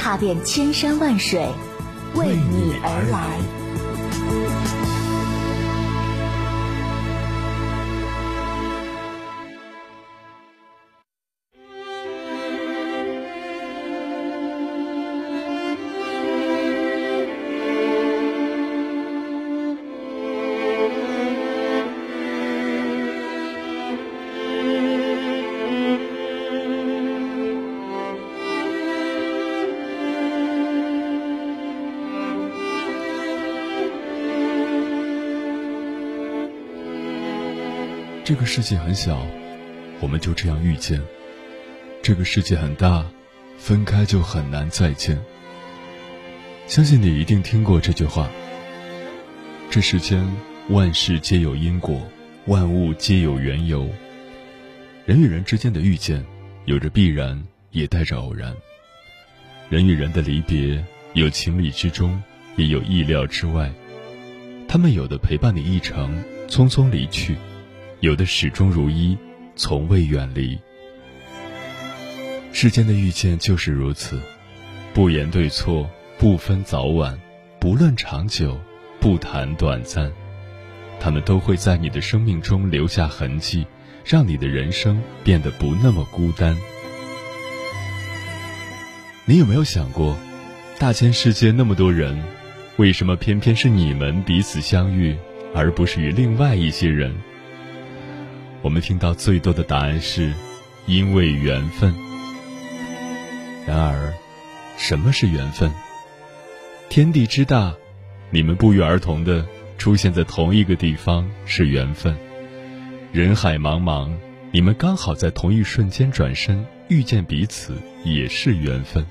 踏遍千山万水，为你而来。这个世界很小，我们就这样遇见；这个世界很大，分开就很难再见。相信你一定听过这句话：这世间万事皆有因果，万物皆有缘由。人与人之间的遇见，有着必然，也带着偶然。人与人的离别，有情理之中，也有意料之外。他们有的陪伴你一程，匆匆离去。有的始终如一，从未远离。世间的遇见就是如此，不言对错，不分早晚，不论长久，不谈短暂，他们都会在你的生命中留下痕迹，让你的人生变得不那么孤单。你有没有想过，大千世界那么多人，为什么偏偏是你们彼此相遇，而不是与另外一些人？我们听到最多的答案是，因为缘分。然而，什么是缘分？天地之大，你们不约而同的出现在同一个地方是缘分；人海茫茫，你们刚好在同一瞬间转身遇见彼此也是缘分。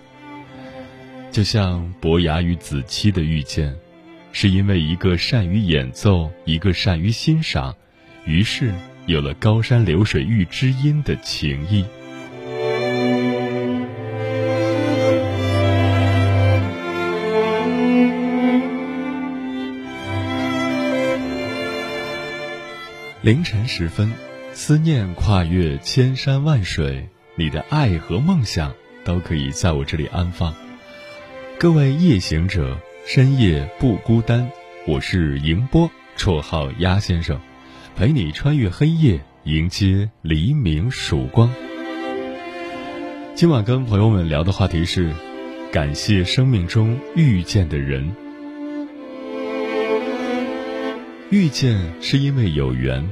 就像伯牙与子期的遇见，是因为一个善于演奏，一个善于欣赏，于是。有了高山流水遇知音的情谊。凌晨时分，思念跨越千山万水，你的爱和梦想都可以在我这里安放。各位夜行者，深夜不孤单。我是迎波，绰号鸭先生。陪你穿越黑夜，迎接黎明曙光。今晚跟朋友们聊的话题是：感谢生命中遇见的人。遇见是因为有缘，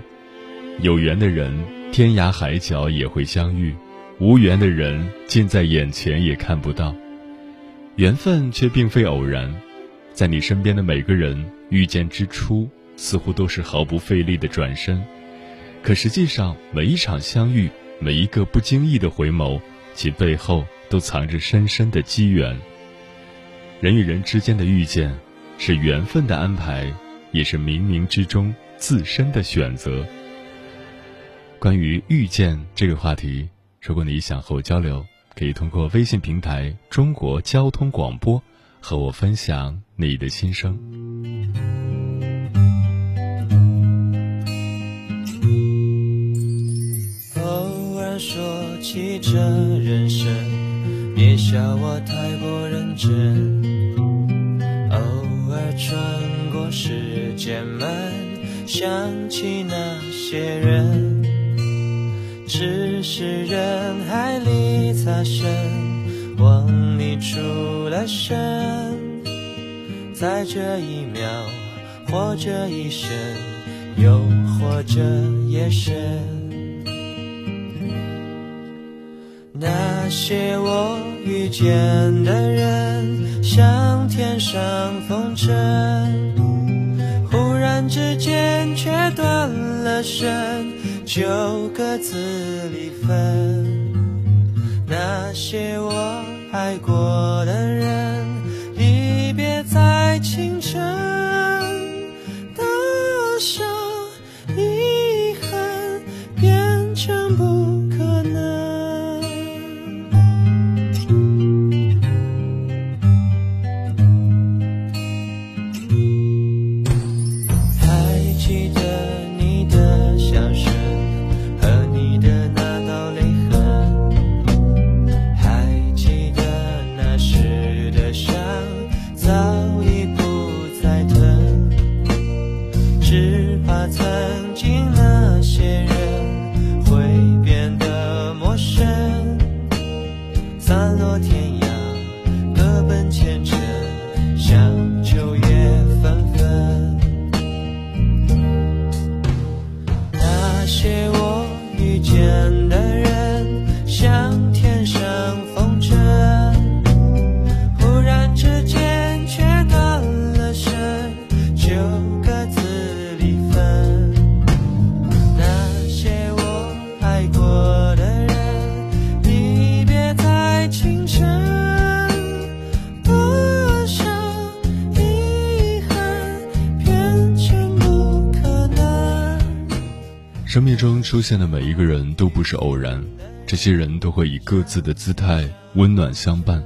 有缘的人天涯海角也会相遇，无缘的人近在眼前也看不到。缘分却并非偶然，在你身边的每个人遇见之初。似乎都是毫不费力的转身，可实际上，每一场相遇，每一个不经意的回眸，其背后都藏着深深的机缘。人与人之间的遇见，是缘分的安排，也是冥冥之中自身的选择。关于遇见这个话题，如果你想和我交流，可以通过微信平台“中国交通广播”和我分享你的心声。说起这人生，别笑我太过认真。偶尔穿过时间门，想起那些人，只是人海里擦身，望你出了神，在这一秒，或者一生，又或者夜深。那些我遇见的人，像天上风筝，忽然之间却断了线，就各自离分。那些我爱过的。中出现的每一个人都不是偶然，这些人都会以各自的姿态温暖相伴。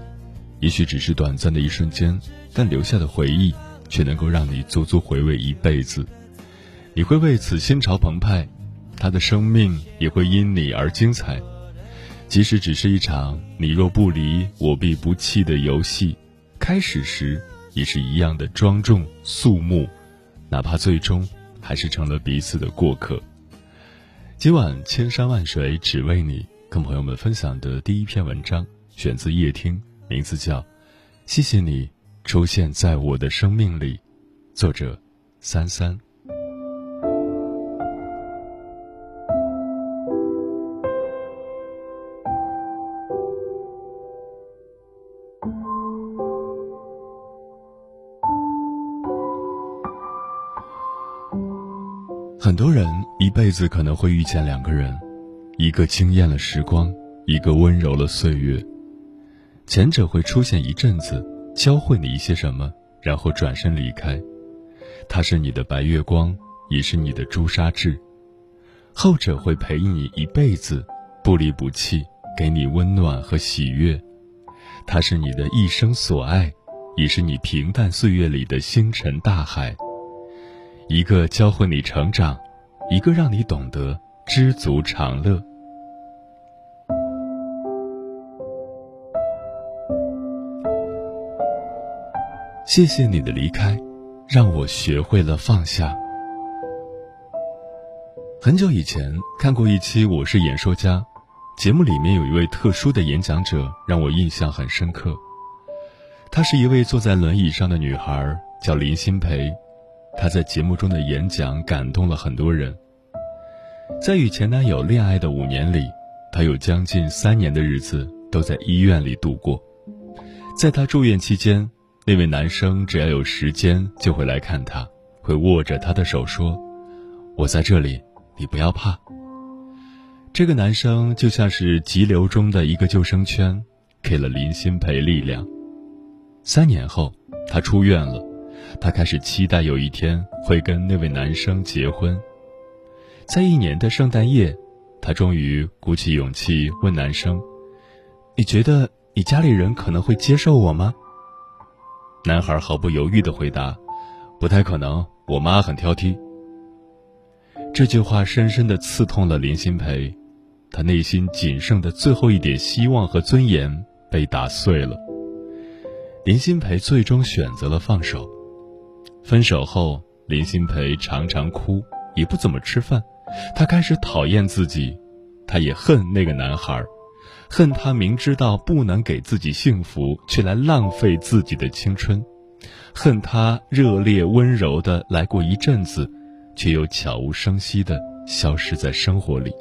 也许只是短暂的一瞬间，但留下的回忆却能够让你足足回味一辈子。你会为此心潮澎湃，他的生命也会因你而精彩。即使只是一场你若不离，我必不弃的游戏，开始时也是一样的庄重肃穆，哪怕最终还是成了彼此的过客。今晚千山万水只为你，跟朋友们分享的第一篇文章选自夜听，名字叫《谢谢你出现在我的生命里》，作者三三。很多人一辈子可能会遇见两个人，一个惊艳了时光，一个温柔了岁月。前者会出现一阵子，教会你一些什么，然后转身离开。他是你的白月光，也是你的朱砂痣。后者会陪你一辈子，不离不弃，给你温暖和喜悦。他是你的一生所爱，也是你平淡岁月里的星辰大海。一个教会你成长，一个让你懂得知足常乐。谢谢你的离开，让我学会了放下。很久以前看过一期《我是演说家》，节目里面有一位特殊的演讲者让我印象很深刻。她是一位坐在轮椅上的女孩，叫林欣培。她在节目中的演讲感动了很多人。在与前男友恋爱的五年里，她有将近三年的日子都在医院里度过。在她住院期间，那位男生只要有时间就会来看她，会握着她的手说：“我在这里，你不要怕。”这个男生就像是急流中的一个救生圈，给了林心培力量。三年后，她出院了。他开始期待有一天会跟那位男生结婚。在一年的圣诞夜，他终于鼓起勇气问男生：“你觉得你家里人可能会接受我吗？”男孩毫不犹豫地回答：“不太可能，我妈很挑剔。”这句话深深地刺痛了林心培，他内心仅剩的最后一点希望和尊严被打碎了。林心培最终选择了放手。分手后，林心培常常哭，也不怎么吃饭。她开始讨厌自己，她也恨那个男孩，恨他明知道不能给自己幸福，却来浪费自己的青春，恨他热烈温柔的来过一阵子，却又悄无声息的消失在生活里。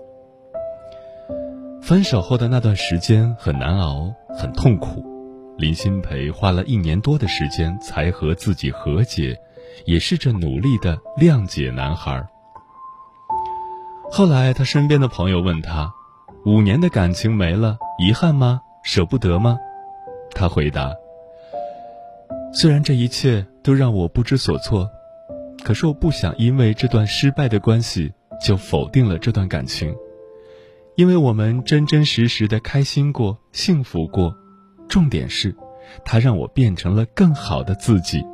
分手后的那段时间很难熬，很痛苦。林心培花了一年多的时间才和自己和解。也试着努力的谅解男孩。后来，他身边的朋友问他：“五年的感情没了，遗憾吗？舍不得吗？”他回答：“虽然这一切都让我不知所措，可是我不想因为这段失败的关系就否定了这段感情，因为我们真真实实的开心过、幸福过。重点是，它让我变成了更好的自己。”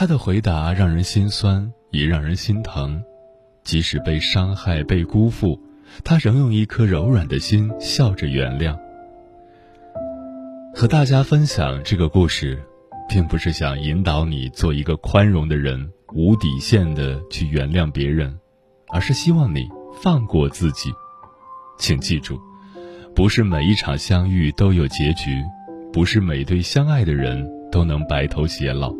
他的回答让人心酸，也让人心疼。即使被伤害、被辜负，他仍用一颗柔软的心笑着原谅。和大家分享这个故事，并不是想引导你做一个宽容的人，无底线的去原谅别人，而是希望你放过自己。请记住，不是每一场相遇都有结局，不是每对相爱的人都能白头偕老。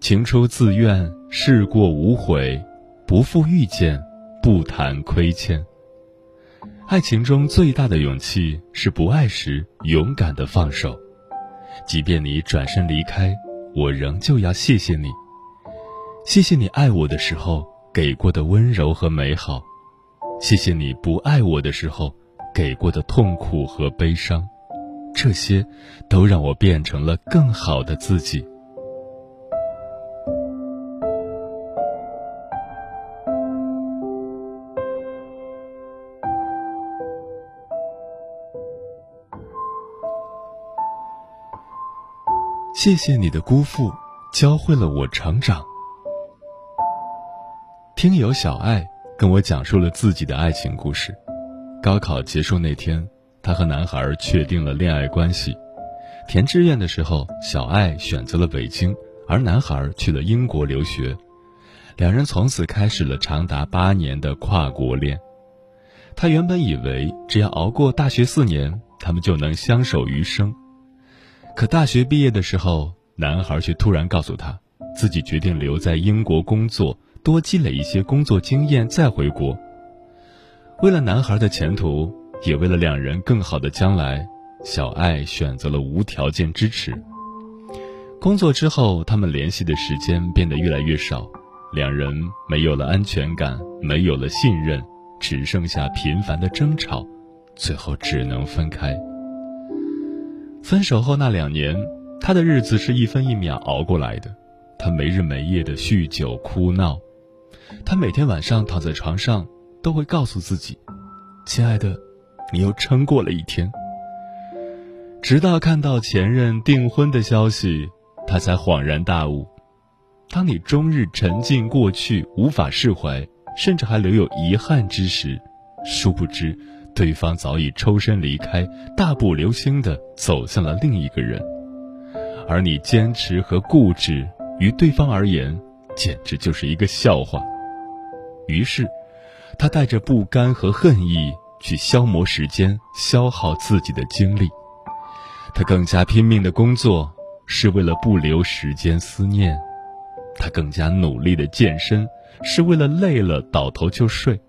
情出自愿，事过无悔，不负遇见，不谈亏欠。爱情中最大的勇气是不爱时勇敢的放手，即便你转身离开，我仍旧要谢谢你。谢谢你爱我的时候给过的温柔和美好，谢谢你不爱我的时候给过的痛苦和悲伤，这些都让我变成了更好的自己。谢谢你的辜负，教会了我成长。听友小爱跟我讲述了自己的爱情故事。高考结束那天，她和男孩确定了恋爱关系。填志愿的时候，小爱选择了北京，而男孩去了英国留学。两人从此开始了长达八年的跨国恋。她原本以为只要熬过大学四年，他们就能相守余生。可大学毕业的时候，男孩却突然告诉他，自己决定留在英国工作，多积累一些工作经验再回国。为了男孩的前途，也为了两人更好的将来，小爱选择了无条件支持。工作之后，他们联系的时间变得越来越少，两人没有了安全感，没有了信任，只剩下频繁的争吵，最后只能分开。分手后那两年，他的日子是一分一秒熬过来的。他没日没夜的酗酒哭闹，他每天晚上躺在床上都会告诉自己：“亲爱的，你又撑过了一天。”直到看到前任订婚的消息，他才恍然大悟：当你终日沉浸过去，无法释怀，甚至还留有遗憾之时，殊不知。对方早已抽身离开，大步流星地走向了另一个人，而你坚持和固执，于对方而言，简直就是一个笑话。于是，他带着不甘和恨意去消磨时间，消耗自己的精力。他更加拼命的工作，是为了不留时间思念；他更加努力的健身，是为了累了倒头就睡。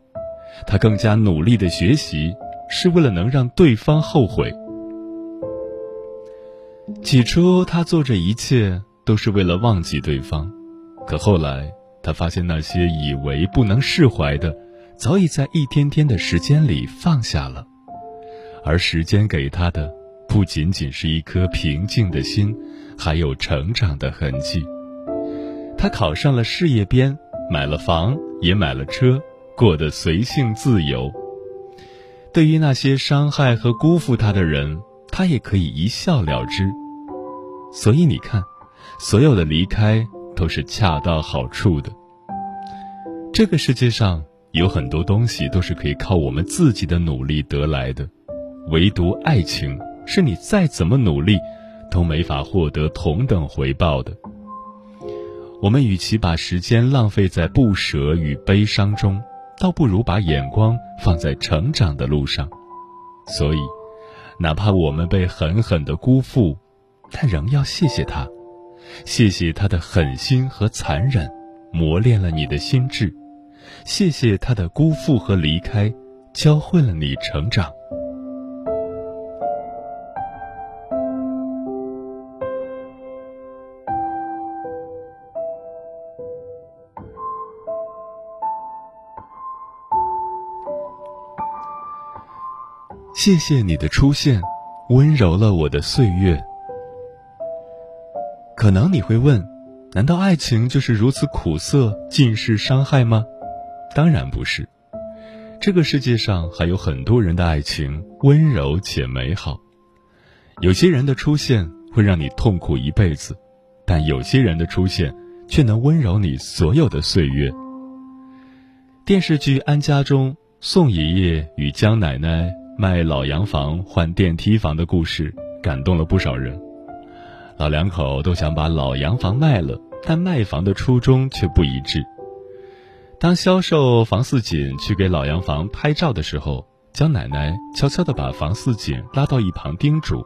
他更加努力的学习，是为了能让对方后悔。起初，他做这一切都是为了忘记对方，可后来，他发现那些以为不能释怀的，早已在一天天的时间里放下了。而时间给他的，不仅仅是一颗平静的心，还有成长的痕迹。他考上了事业编，买了房，也买了车。过得随性自由。对于那些伤害和辜负他的人，他也可以一笑了之。所以你看，所有的离开都是恰到好处的。这个世界上有很多东西都是可以靠我们自己的努力得来的，唯独爱情是你再怎么努力都没法获得同等回报的。我们与其把时间浪费在不舍与悲伤中，倒不如把眼光放在成长的路上，所以，哪怕我们被狠狠的辜负，但仍要谢谢他，谢谢他的狠心和残忍，磨练了你的心智；谢谢他的辜负和离开，教会了你成长。谢谢你的出现，温柔了我的岁月。可能你会问，难道爱情就是如此苦涩、尽是伤害吗？当然不是。这个世界上还有很多人的爱情温柔且美好。有些人的出现会让你痛苦一辈子，但有些人的出现却能温柔你所有的岁月。电视剧《安家》中，宋爷爷与江奶奶。卖老洋房换电梯房的故事感动了不少人。老两口都想把老洋房卖了，但卖房的初衷却不一致。当销售房似锦去给老洋房拍照的时候，江奶奶悄悄地把房似锦拉到一旁叮嘱，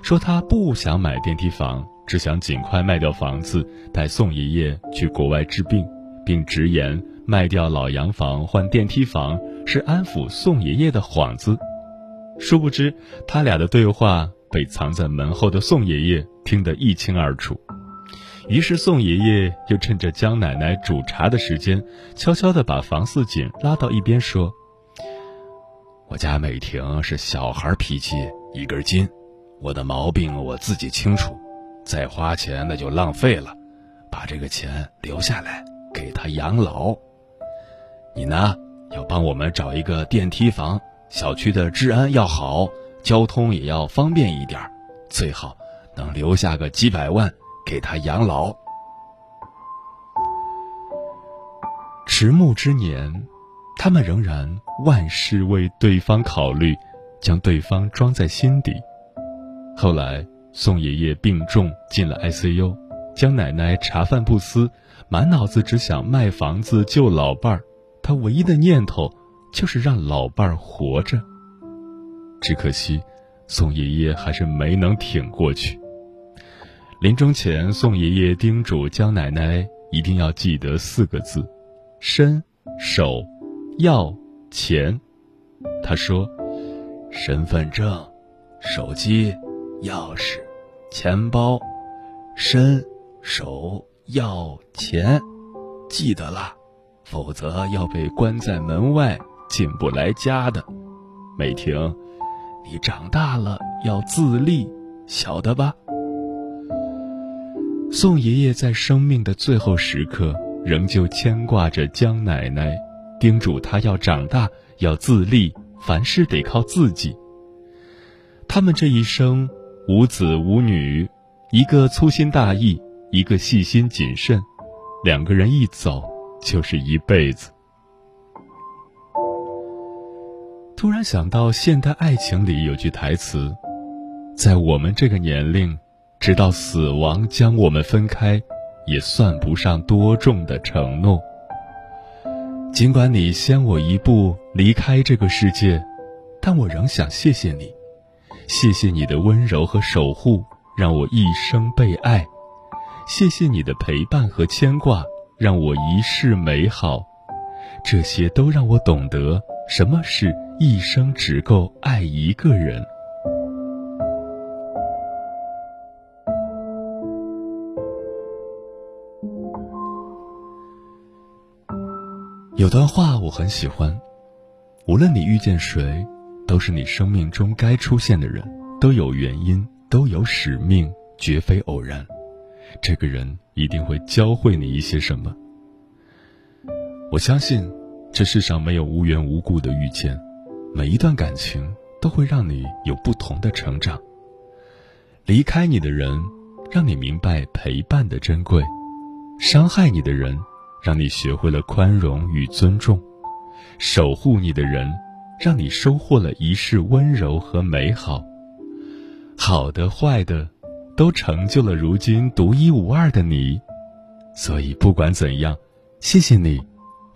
说她不想买电梯房，只想尽快卖掉房子，带宋爷爷去国外治病，并直言卖掉老洋房换电梯房是安抚宋爷爷的幌子。殊不知，他俩的对话被藏在门后的宋爷爷听得一清二楚。于是，宋爷爷又趁着江奶奶煮茶的时间，悄悄地把房似锦拉到一边，说：“我家美婷是小孩脾气，一根筋。我的毛病我自己清楚，再花钱那就浪费了，把这个钱留下来给她养老。你呢，要帮我们找一个电梯房，小区的治安要好，交通也要方便一点，最好能留下个几百万。”给他养老。迟暮之年，他们仍然万事为对方考虑，将对方装在心底。后来，宋爷爷病重进了 ICU，江奶奶茶饭不思，满脑子只想卖房子救老伴儿。她唯一的念头就是让老伴儿活着。只可惜，宋爷爷还是没能挺过去。临终前，宋爷爷叮嘱江奶奶一定要记得四个字：身、手、药、钱。他说：“身份证、手机、钥匙、钱包，身、手、药、钱，记得了，否则要被关在门外，进不来家的。美婷，你长大了要自立，晓得吧？”宋爷爷在生命的最后时刻，仍旧牵挂着江奶奶，叮嘱她要长大，要自立，凡事得靠自己。他们这一生无子无女，一个粗心大意，一个细心谨慎，两个人一走就是一辈子。突然想到，现代爱情里有句台词，在我们这个年龄。直到死亡将我们分开，也算不上多重的承诺。尽管你先我一步离开这个世界，但我仍想谢谢你，谢谢你的温柔和守护，让我一生被爱；谢谢你的陪伴和牵挂，让我一世美好。这些都让我懂得什么是一生只够爱一个人。有段话我很喜欢，无论你遇见谁，都是你生命中该出现的人，都有原因，都有使命，绝非偶然。这个人一定会教会你一些什么。我相信，这世上没有无缘无故的遇见，每一段感情都会让你有不同的成长。离开你的人，让你明白陪伴的珍贵；伤害你的人。让你学会了宽容与尊重，守护你的人，让你收获了一世温柔和美好。好的、坏的，都成就了如今独一无二的你。所以，不管怎样，谢谢你，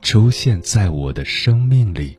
出现在我的生命里。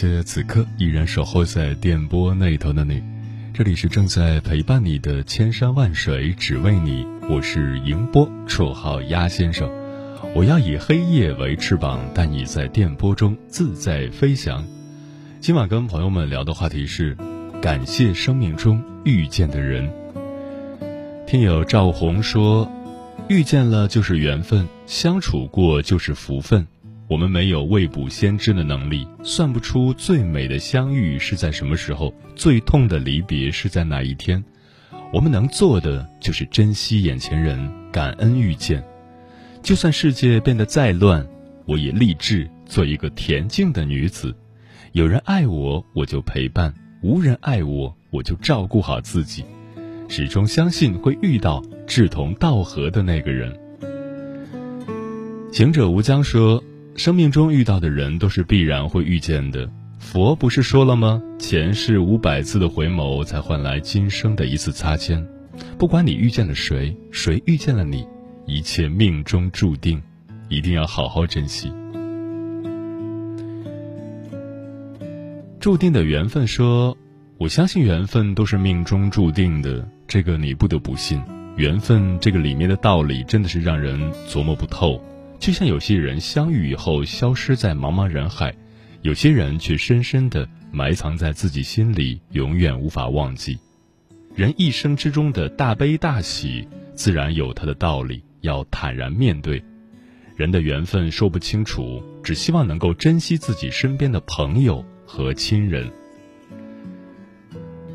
谢此刻依然守候在电波那头的你，这里是正在陪伴你的千山万水只为你，我是迎波，绰号鸭先生。我要以黑夜为翅膀，带你在电波中自在飞翔。今晚跟朋友们聊的话题是：感谢生命中遇见的人。听友赵红说，遇见了就是缘分，相处过就是福分。我们没有未卜先知的能力，算不出最美的相遇是在什么时候，最痛的离别是在哪一天。我们能做的就是珍惜眼前人，感恩遇见。就算世界变得再乱，我也立志做一个恬静的女子。有人爱我，我就陪伴；无人爱我，我就照顾好自己。始终相信会遇到志同道合的那个人。行者无疆说。生命中遇到的人都是必然会遇见的。佛不是说了吗？前世五百次的回眸，才换来今生的一次擦肩。不管你遇见了谁，谁遇见了你，一切命中注定，一定要好好珍惜。注定的缘分说：“我相信缘分都是命中注定的，这个你不得不信。缘分这个里面的道理，真的是让人琢磨不透。”就像有些人相遇以后消失在茫茫人海，有些人却深深的埋藏在自己心里，永远无法忘记。人一生之中的大悲大喜，自然有它的道理，要坦然面对。人的缘分说不清楚，只希望能够珍惜自己身边的朋友和亲人。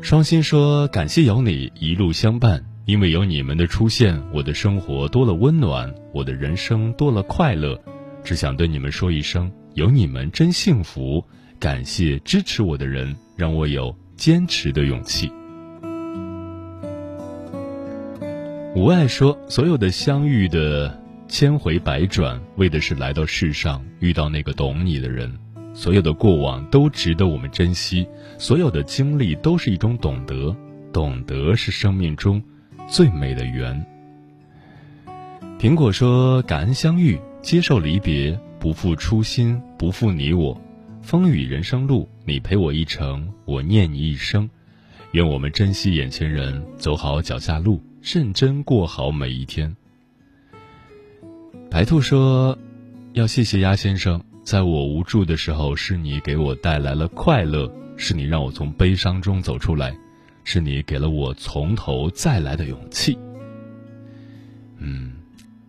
双心说：“感谢有你一路相伴。”因为有你们的出现，我的生活多了温暖，我的人生多了快乐。只想对你们说一声：有你们真幸福！感谢支持我的人，让我有坚持的勇气。无爱说，所有的相遇的千回百转，为的是来到世上遇到那个懂你的人。所有的过往都值得我们珍惜，所有的经历都是一种懂得，懂得是生命中。最美的缘。苹果说：“感恩相遇，接受离别，不负初心，不负你我。风雨人生路，你陪我一程，我念你一生。愿我们珍惜眼前人，走好脚下路，认真过好每一天。”白兔说：“要谢谢鸭先生，在我无助的时候，是你给我带来了快乐，是你让我从悲伤中走出来。”是你给了我从头再来的勇气。嗯，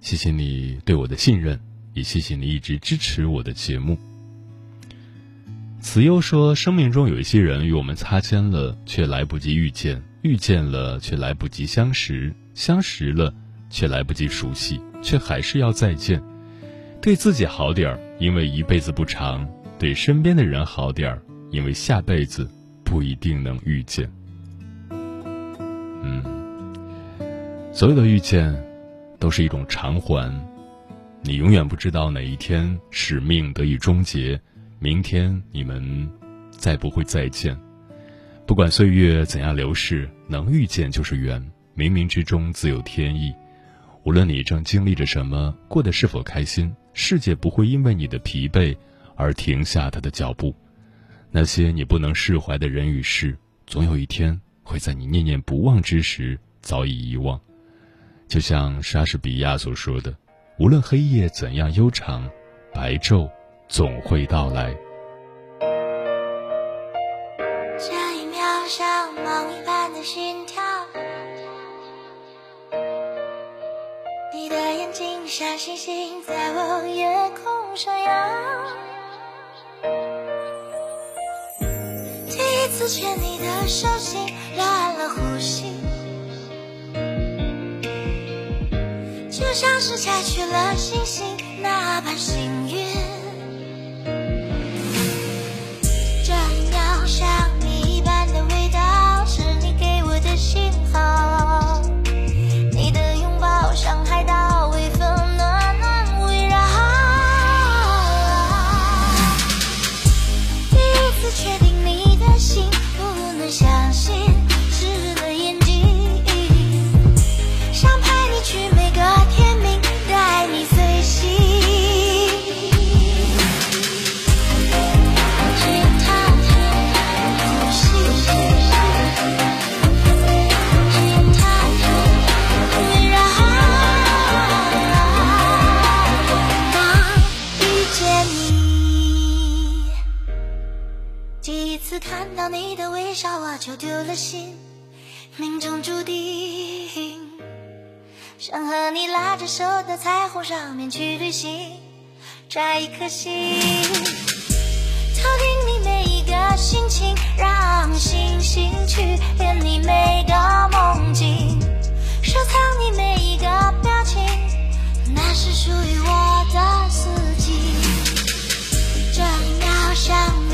谢谢你对我的信任，也谢谢你一直支持我的节目。慈优说：“生命中有一些人与我们擦肩了，却来不及遇见；遇见了，却来不及相识；相识了，却来不及熟悉，却还是要再见。对自己好点儿，因为一辈子不长；对身边的人好点儿，因为下辈子不一定能遇见。”嗯，所有的遇见，都是一种偿还。你永远不知道哪一天使命得以终结，明天你们再不会再见。不管岁月怎样流逝，能遇见就是缘，冥冥之中自有天意。无论你正经历着什么，过得是否开心，世界不会因为你的疲惫而停下他的脚步。那些你不能释怀的人与事，总有一天。会在你念念不忘之时早已遗忘，就像莎士比亚所说的：“无论黑夜怎样悠长，白昼总会到来。”这一秒像梦一般的心跳，你的眼睛像星星在我夜空闪耀。牵你的手心，乱了呼吸，就像是摘取了星星那般幸运。第一次看到你的微笑，我就丢了心，命中注定。想和你拉着手到彩虹上面去旅行，摘一颗星，偷听你每一个心情，让星星去圆你每个梦境，收藏你每一个表情，那是属于我的四季，正要想。